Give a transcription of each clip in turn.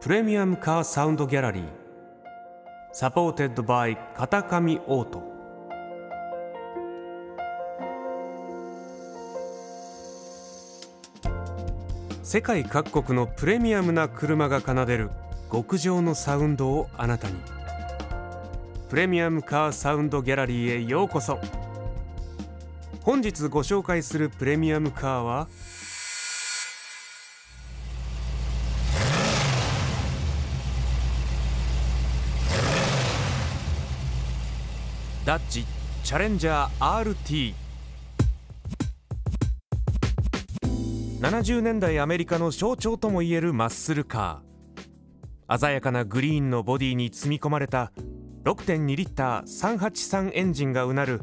プレミアムカーサウンドギャラリー supported by 片上オート世界各国のプレミアムな車が奏でる極上のサウンドをあなたにプレミアムカーサウンドギャラリーへようこそ本日ご紹介するプレミアムカーはダッチチャレンジャー RT 70年代アメリカの象徴ともいえるマッスルカー。鮮やかなグリーンのボディに積み込まれた6.2リッター383エンジンがうなる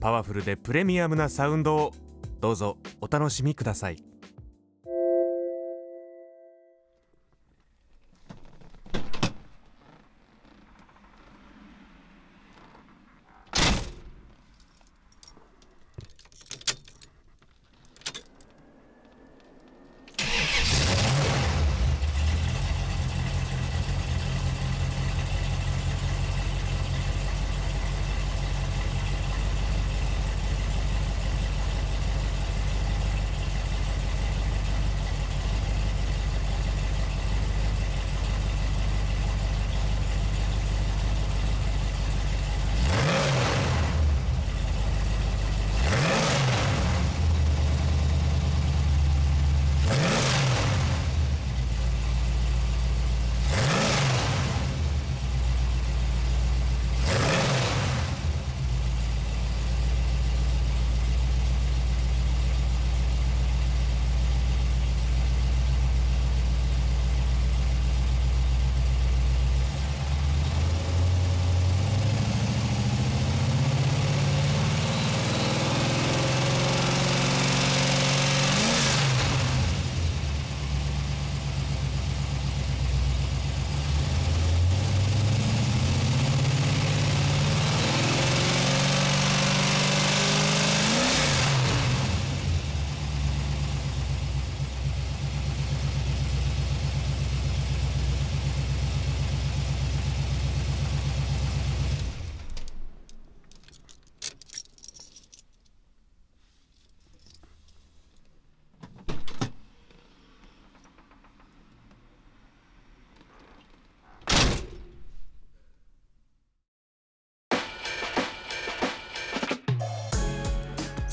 パワフルでプレミアムなサウンドを。どうぞお楽しみください。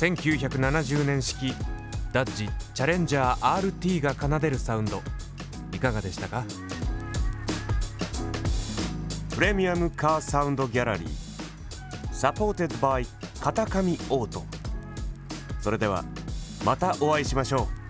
1970年式ダッジチャレンジャー RT が奏でるサウンド。いかがでしたか？プレミアムカーサウンドギャラリー。 supported by 片上オート。それではまたお会いしましょう。